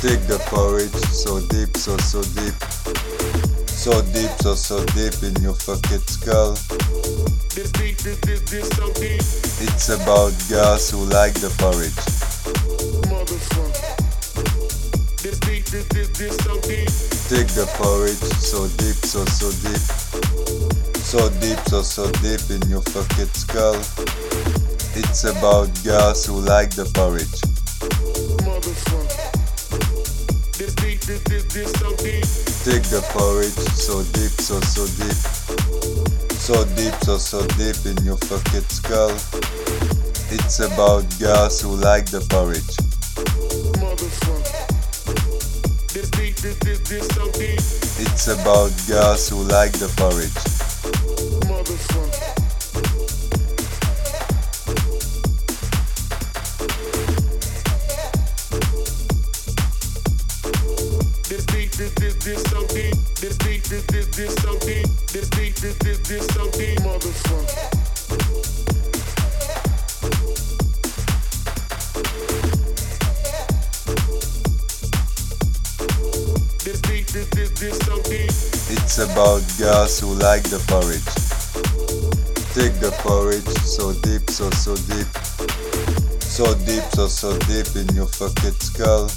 Take the porridge so deep, so so deep. So deep, so so deep in your fucking skull. It's about girls who like the porridge. Take the porridge so deep, so so deep. So deep, so so deep in your fucking skull. It's about girls who like the porridge. Take the porridge so deep, so so deep. So deep, so so deep in your fucking skull. It's about girls who like the porridge. It's about girls who like the porridge. It's about girls who like the porridge. Take the porridge so deep, so so deep. So deep, so so deep in your fucking skull.